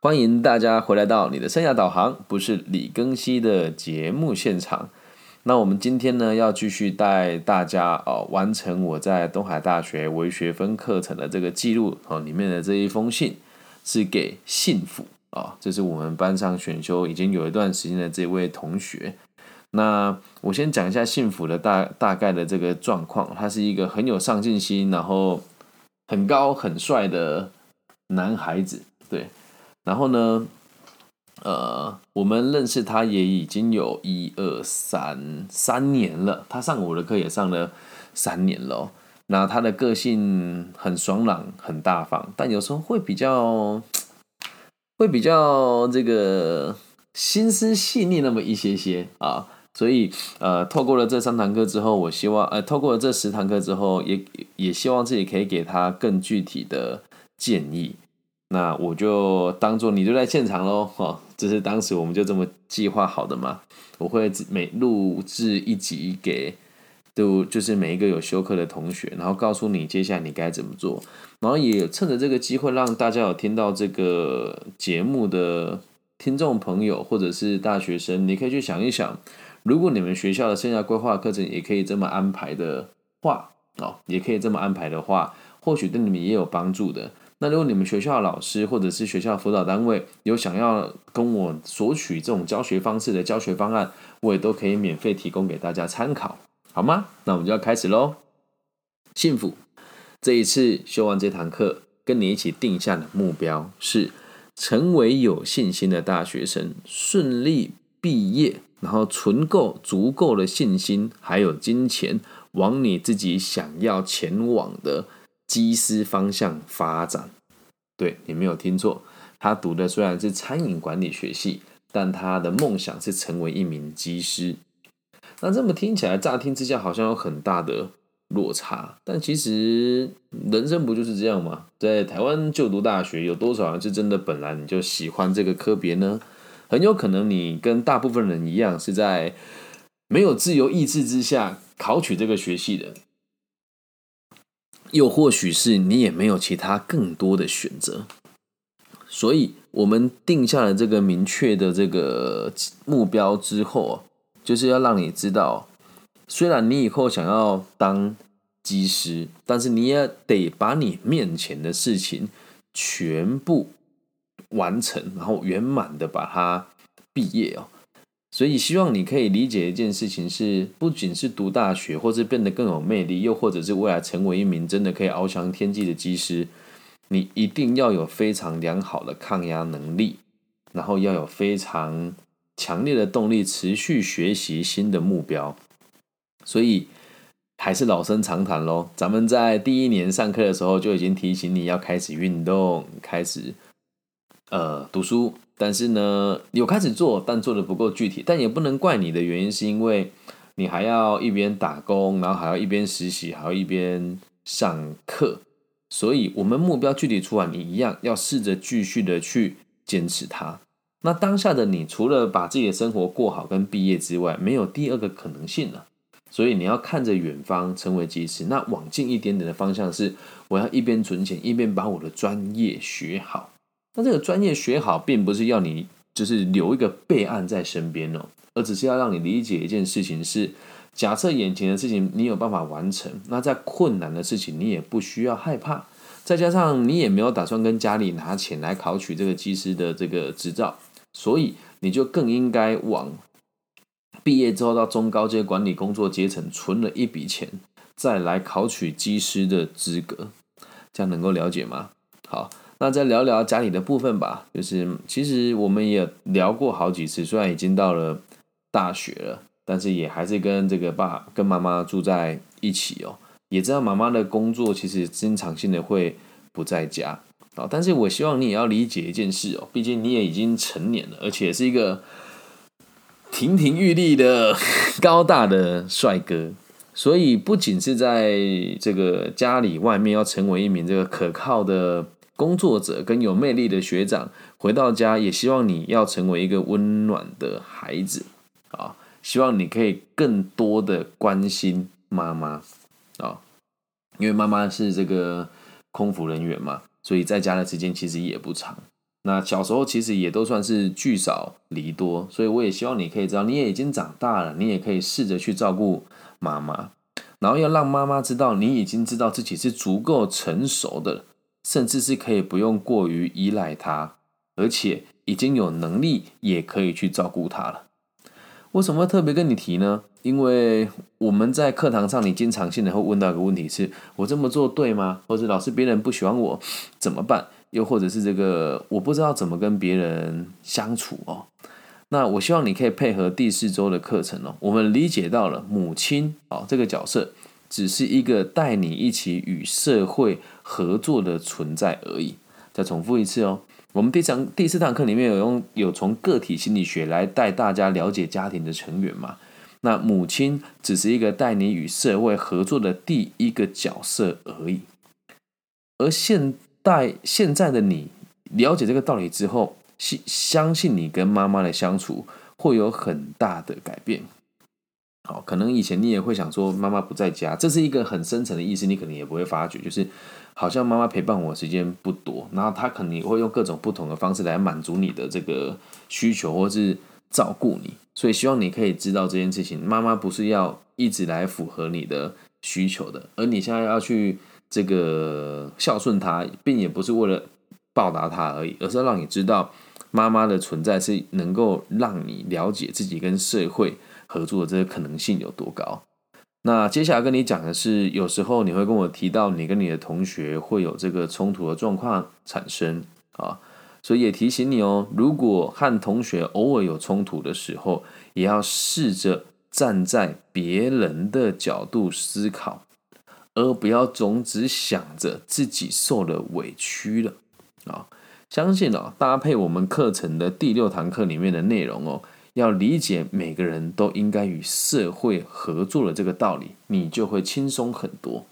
欢迎大家回来到你的生涯导航，不是李庚希的节目现场。那我们今天呢，要继续带大家哦，完成我在东海大学微学分课程的这个记录哦，里面的这一封信是给幸福啊，这是我们班上选修已经有一段时间的这位同学。那我先讲一下幸福的大大概的这个状况，他是一个很有上进心，然后很高很帅的男孩子，对。然后呢，呃，我们认识他也已经有一二三三年了。他上我的课也上了三年了。那他的个性很爽朗、很大方，但有时候会比较会比较这个心思细腻那么一些些啊。所以呃，透过了这三堂课之后，我希望呃，透过了这十堂课之后，也也希望自己可以给他更具体的建议。那我就当做你就在现场喽，哈，这是当时我们就这么计划好的嘛。我会每录制一集给，都就是每一个有休课的同学，然后告诉你接下来你该怎么做，然后也趁着这个机会让大家有听到这个节目的听众朋友或者是大学生，你可以去想一想，如果你们学校的生涯规划课程也可以这么安排的话，哦，也可以这么安排的话，或许对你们也有帮助的。那如果你们学校的老师或者是学校辅导单位有想要跟我索取这种教学方式的教学方案，我也都可以免费提供给大家参考，好吗？那我们就要开始喽。幸福，这一次修完这堂课，跟你一起定下的目标是成为有信心的大学生，顺利毕业，然后存够足够的信心还有金钱，往你自己想要前往的。机师方向发展，对你没有听错，他读的虽然是餐饮管理学系，但他的梦想是成为一名机师。那这么听起来，乍听之下好像有很大的落差，但其实人生不就是这样吗？在台湾就读大学，有多少人是真的本来你就喜欢这个科别呢？很有可能你跟大部分人一样，是在没有自由意志之下考取这个学系的。又或许是你也没有其他更多的选择，所以我们定下了这个明确的这个目标之后，就是要让你知道，虽然你以后想要当机师，但是你也得把你面前的事情全部完成，然后圆满的把它毕业哦。所以，希望你可以理解一件事情：是不仅是读大学，或是变得更有魅力，又或者是未来成为一名真的可以翱翔天际的机师，你一定要有非常良好的抗压能力，然后要有非常强烈的动力，持续学习新的目标。所以，还是老生常谈喽。咱们在第一年上课的时候就已经提醒你要开始运动，开始呃读书。但是呢，有开始做，但做的不够具体。但也不能怪你的原因，是因为你还要一边打工，然后还要一边实习，还要一边上课。所以，我们目标具体出来，你一样要试着继续的去坚持它。那当下的你，除了把自己的生活过好跟毕业之外，没有第二个可能性了。所以，你要看着远方，成为技师。那往近一点点的方向是，我要一边存钱，一边把我的专业学好。那这个专业学好，并不是要你就是留一个备案在身边哦，而只是要让你理解一件事情：是假设眼前的事情你有办法完成，那在困难的事情你也不需要害怕。再加上你也没有打算跟家里拿钱来考取这个技师的这个执照，所以你就更应该往毕业之后到中高阶管理工作阶层存了一笔钱，再来考取技师的资格。这样能够了解吗？好。那再聊聊家里的部分吧，就是其实我们也聊过好几次，虽然已经到了大学了，但是也还是跟这个爸跟妈妈住在一起哦。也知道妈妈的工作其实经常性的会不在家啊，但是我希望你也要理解一件事哦，毕竟你也已经成年了，而且是一个亭亭玉立的 高大的帅哥，所以不仅是在这个家里外面要成为一名这个可靠的。工作者跟有魅力的学长回到家，也希望你要成为一个温暖的孩子啊！希望你可以更多的关心妈妈啊，因为妈妈是这个空服人员嘛，所以在家的时间其实也不长。那小时候其实也都算是聚少离多，所以我也希望你可以知道，你也已经长大了，你也可以试着去照顾妈妈，然后要让妈妈知道你已经知道自己是足够成熟的，甚至是可以不用过于依赖他，而且已经有能力也可以去照顾他了。为什么特别跟你提呢？因为我们在课堂上，你经常性的会问到一个问题是：我这么做对吗？或者老师别人不喜欢我怎么办？又或者是这个我不知道怎么跟别人相处哦。那我希望你可以配合第四周的课程哦。我们理解到了母亲哦这个角色只是一个带你一起与社会合作的存在而已。再重复一次哦。我们第三第四堂课里面有用有从个体心理学来带大家了解家庭的成员嘛？那母亲只是一个带你与社会合作的第一个角色而已。而现代现在的你了解这个道理之后，相相信你跟妈妈的相处会有很大的改变。好，可能以前你也会想说妈妈不在家，这是一个很深层的意思，你可能也不会发觉，就是。好像妈妈陪伴我时间不多，然后她肯定会用各种不同的方式来满足你的这个需求，或是照顾你。所以希望你可以知道这件事情，妈妈不是要一直来符合你的需求的，而你现在要去这个孝顺她，并也不是为了报答她而已，而是要让你知道妈妈的存在是能够让你了解自己跟社会合作的这个可能性有多高。那接下来跟你讲的是，有时候你会跟我提到，你跟你的同学会有这个冲突的状况产生啊，所以也提醒你哦，如果和同学偶尔有冲突的时候，也要试着站在别人的角度思考，而不要总只想着自己受了委屈了啊。相信哦，搭配我们课程的第六堂课里面的内容哦。要理解每个人都应该与社会合作的这个道理，你就会轻松很多。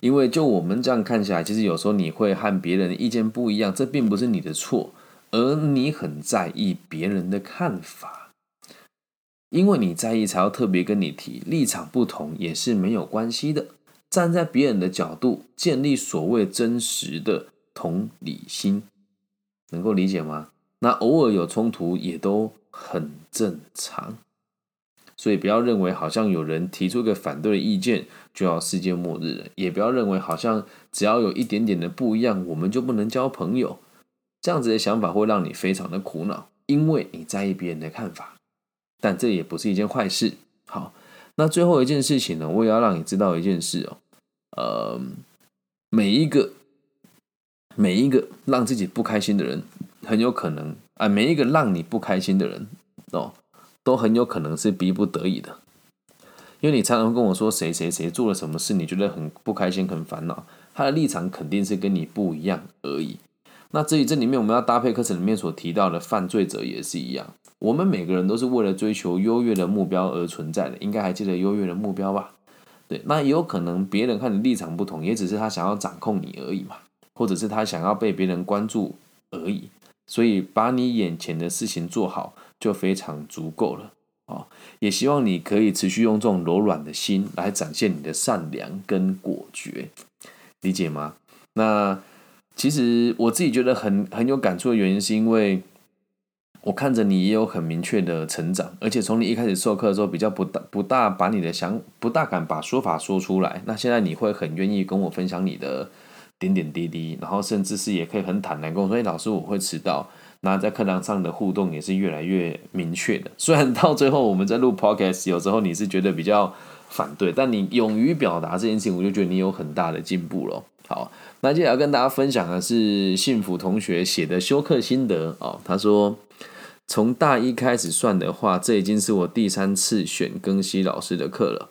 因为就我们这样看起来，其实有时候你会和别人的意见不一样，这并不是你的错，而你很在意别人的看法。因为你在意，才要特别跟你提，立场不同也是没有关系的。站在别人的角度，建立所谓真实的同理心，能够理解吗？那偶尔有冲突也都很正常，所以不要认为好像有人提出一个反对的意见就要世界末日了，也不要认为好像只要有一点点的不一样，我们就不能交朋友。这样子的想法会让你非常的苦恼，因为你在意别人的看法，但这也不是一件坏事。好，那最后一件事情呢，我也要让你知道一件事哦，呃，每一个每一个让自己不开心的人。很有可能啊，每一个让你不开心的人哦，都很有可能是逼不得已的。因为你常常跟我说谁谁谁做了什么事，你觉得很不开心、很烦恼，他的立场肯定是跟你不一样而已。那至于这里面我们要搭配课程里面所提到的犯罪者也是一样，我们每个人都是为了追求优越的目标而存在的，应该还记得优越的目标吧？对，那也有可能别人看你立场不同，也只是他想要掌控你而已嘛，或者是他想要被别人关注而已。所以，把你眼前的事情做好就非常足够了啊！也希望你可以持续用这种柔软的心来展现你的善良跟果决，理解吗？那其实我自己觉得很很有感触的原因，是因为我看着你也有很明确的成长，而且从你一开始授课的时候，比较不大不大把你的想不大敢把说法说出来，那现在你会很愿意跟我分享你的。点点滴滴，然后甚至是也可以很坦然跟我说：“哎，老师，我会迟到。”那在课堂上的互动也是越来越明确的。虽然到最后我们在录 podcast，有时候你是觉得比较反对，但你勇于表达这件事情，我就觉得你有很大的进步了。好，那接下来要跟大家分享的是幸福同学写的休课心得哦。他说：“从大一开始算的话，这已经是我第三次选庚西老师的课了。”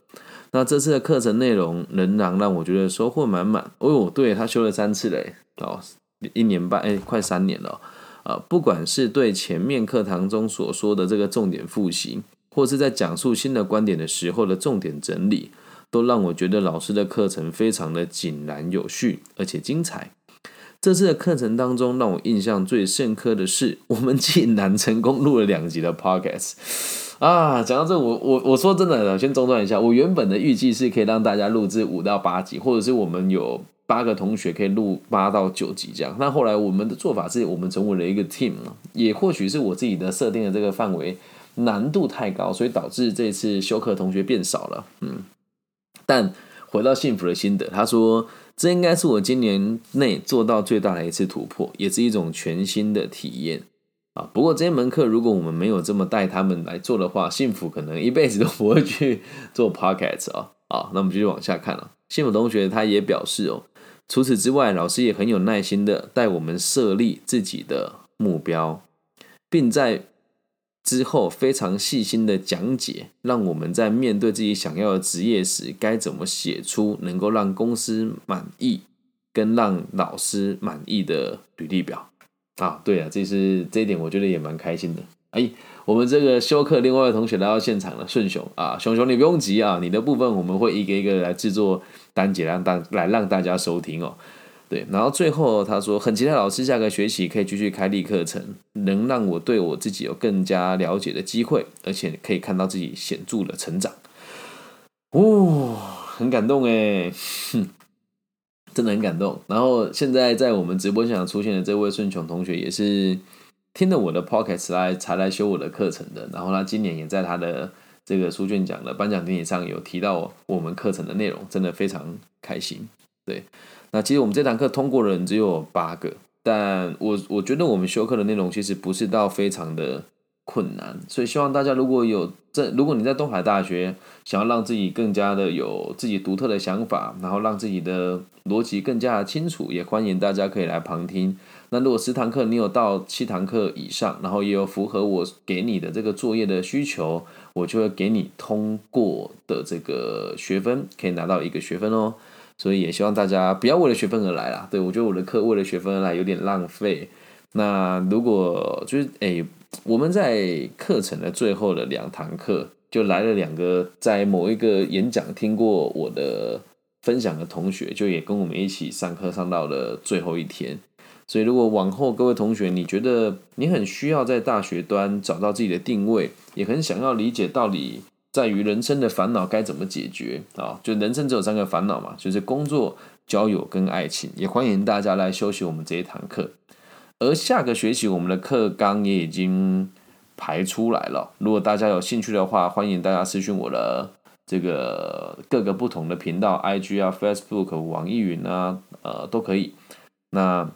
那这次的课程内容仍然让我觉得收获满满。哦，对他修了三次嘞，哦，一年半，哎，快三年了。啊，不管是对前面课堂中所说的这个重点复习，或是在讲述新的观点的时候的重点整理，都让我觉得老师的课程非常的井然有序，而且精彩。这次的课程当中，让我印象最深刻的是，我们竟然成功录了两集的 podcast。啊，讲到这，我我我说真的，先中断一下。我原本的预计是可以让大家录制五到八集，或者是我们有。八个同学可以录八到九集这样。那后来我们的做法是我们成为了一个 team 也或许是我自己的设定的这个范围难度太高，所以导致这次休课同学变少了。嗯，但回到幸福的心得，他说这应该是我今年内做到最大的一次突破，也是一种全新的体验。啊，不过这门课如果我们没有这么带他们来做的话，幸福可能一辈子都不会去做 p o c k e t 啊。好，那我们继续往下看了。幸福同学他也表示哦，除此之外，老师也很有耐心的带我们设立自己的目标，并在之后非常细心的讲解，让我们在面对自己想要的职业时，该怎么写出能够让公司满意跟让老师满意的履历表。啊，对啊，这是这一点，我觉得也蛮开心的。哎，我们这个休课另外一位同学来到现场了，顺雄啊，熊熊你不用急啊，你的部分我们会一个一个来制作单节，让大来让大家收听哦。对，然后最后他说很期待老师下个学期可以继续开立课程，能让我对我自己有更加了解的机会，而且可以看到自己显著的成长。哦，很感动哎，真的很感动。然后现在在我们直播现场出现的这位顺琼同学，也是听了我的 podcast 来才来修我的课程的。然后他今年也在他的这个书卷奖的颁奖典礼上有提到我们课程的内容，真的非常开心。对，那其实我们这堂课通过的人只有八个，但我我觉得我们修课的内容其实不是到非常的。困难，所以希望大家如果有这，如果你在东海大学想要让自己更加的有自己独特的想法，然后让自己的逻辑更加的清楚，也欢迎大家可以来旁听。那如果十堂课你有到七堂课以上，然后也有符合我给你的这个作业的需求，我就会给你通过的这个学分，可以拿到一个学分哦。所以也希望大家不要为了学分而来啦。对我觉得我的课为了学分而来有点浪费。那如果就是诶。我们在课程的最后的两堂课，就来了两个在某一个演讲听过我的分享的同学，就也跟我们一起上课上到了最后一天。所以，如果往后各位同学，你觉得你很需要在大学端找到自己的定位，也很想要理解到底在于人生的烦恼该怎么解决啊？就人生只有三个烦恼嘛，就是工作、交友跟爱情。也欢迎大家来休息我们这一堂课。而下个学期我们的课纲也已经排出来了。如果大家有兴趣的话，欢迎大家私讯我的这个各个不同的频道，IG 啊、Facebook、网易云啊，呃，都可以。那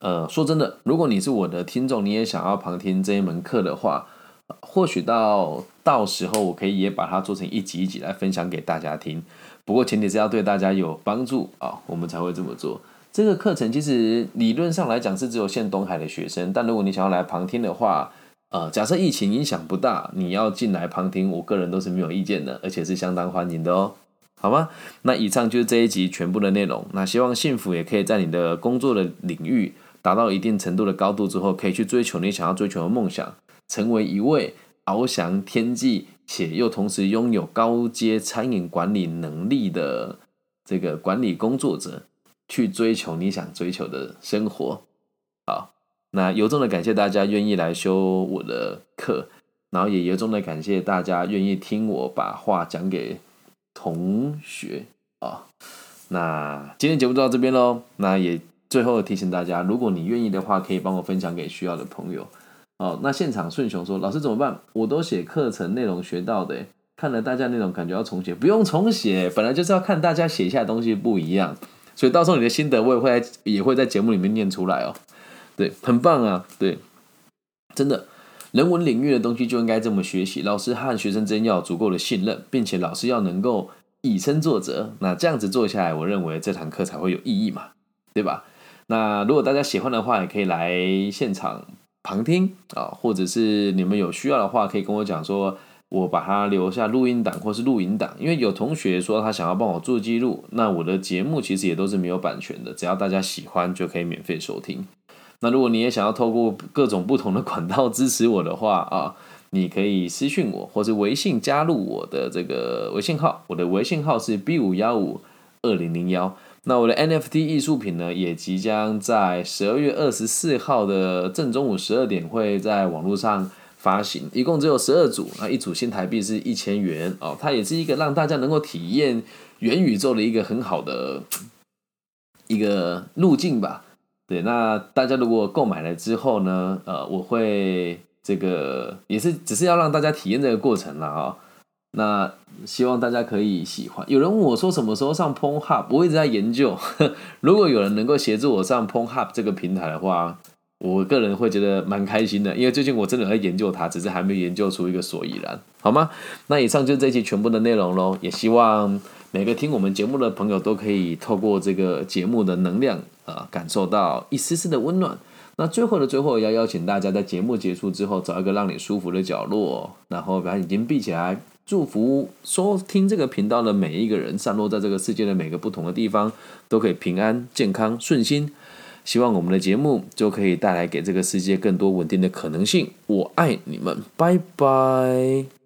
呃，说真的，如果你是我的听众，你也想要旁听这一门课的话，或许到到时候我可以也把它做成一集一集来分享给大家听。不过前提是要对大家有帮助啊，我们才会这么做。这个课程其实理论上来讲是只有限东海的学生，但如果你想要来旁听的话，呃，假设疫情影响不大，你要进来旁听，我个人都是没有意见的，而且是相当欢迎的哦，好吗？那以上就是这一集全部的内容。那希望幸福也可以在你的工作的领域达到一定程度的高度之后，可以去追求你想要追求的梦想，成为一位翱翔天际且又同时拥有高阶餐饮管理能力的这个管理工作者。去追求你想追求的生活，好，那由衷的感谢大家愿意来修我的课，然后也由衷的感谢大家愿意听我把话讲给同学啊。那今天节目就到这边喽。那也最后提醒大家，如果你愿意的话，可以帮我分享给需要的朋友。哦，那现场顺雄说：“老师怎么办？我都写课程内容学到的，看了大家那种感觉要重写，不用重写，本来就是要看大家写下的东西不一样。”所以到时候你的心得我也会在也会在节目里面念出来哦，对，很棒啊，对，真的，人文领域的东西就应该这么学习。老师和学生之间要有足够的信任，并且老师要能够以身作则。那这样子做下来，我认为这堂课才会有意义嘛，对吧？那如果大家喜欢的话，也可以来现场旁听啊，或者是你们有需要的话，可以跟我讲说。我把它留下录音档或是录音档，因为有同学说他想要帮我做记录，那我的节目其实也都是没有版权的，只要大家喜欢就可以免费收听。那如果你也想要透过各种不同的管道支持我的话啊，你可以私信我或是微信加入我的这个微信号，我的微信号是 B 五幺五二零零幺。那我的 NFT 艺术品呢，也即将在十二月二十四号的正中午十二点会在网络上。发行一共只有十二组，那一组新台币是一千元哦，它也是一个让大家能够体验元宇宙的一个很好的 一个路径吧。对，那大家如果购买了之后呢，呃，我会这个也是只是要让大家体验这个过程了啊。那希望大家可以喜欢。有人问我说什么时候上 p o n h u b 我一直在研究。如果有人能够协助我上 p o n h u b 这个平台的话，我个人会觉得蛮开心的，因为最近我真的在研究它，只是还没研究出一个所以然，好吗？那以上就是这期全部的内容喽。也希望每个听我们节目的朋友都可以透过这个节目的能量啊，感受到一丝丝的温暖。那最后的最后，要邀请大家在节目结束之后，找一个让你舒服的角落，然后把眼睛闭起来。祝福收听这个频道的每一个人，散落在这个世界的每个不同的地方，都可以平安、健康、顺心。希望我们的节目就可以带来给这个世界更多稳定的可能性。我爱你们，拜拜。